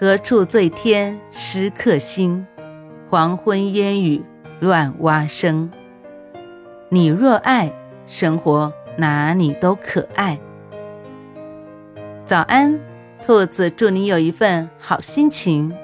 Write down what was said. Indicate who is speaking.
Speaker 1: 何处最添诗客心？黄昏烟雨乱蛙声。你若爱生活，哪里都可爱。早安，兔子，祝你有一份好心情。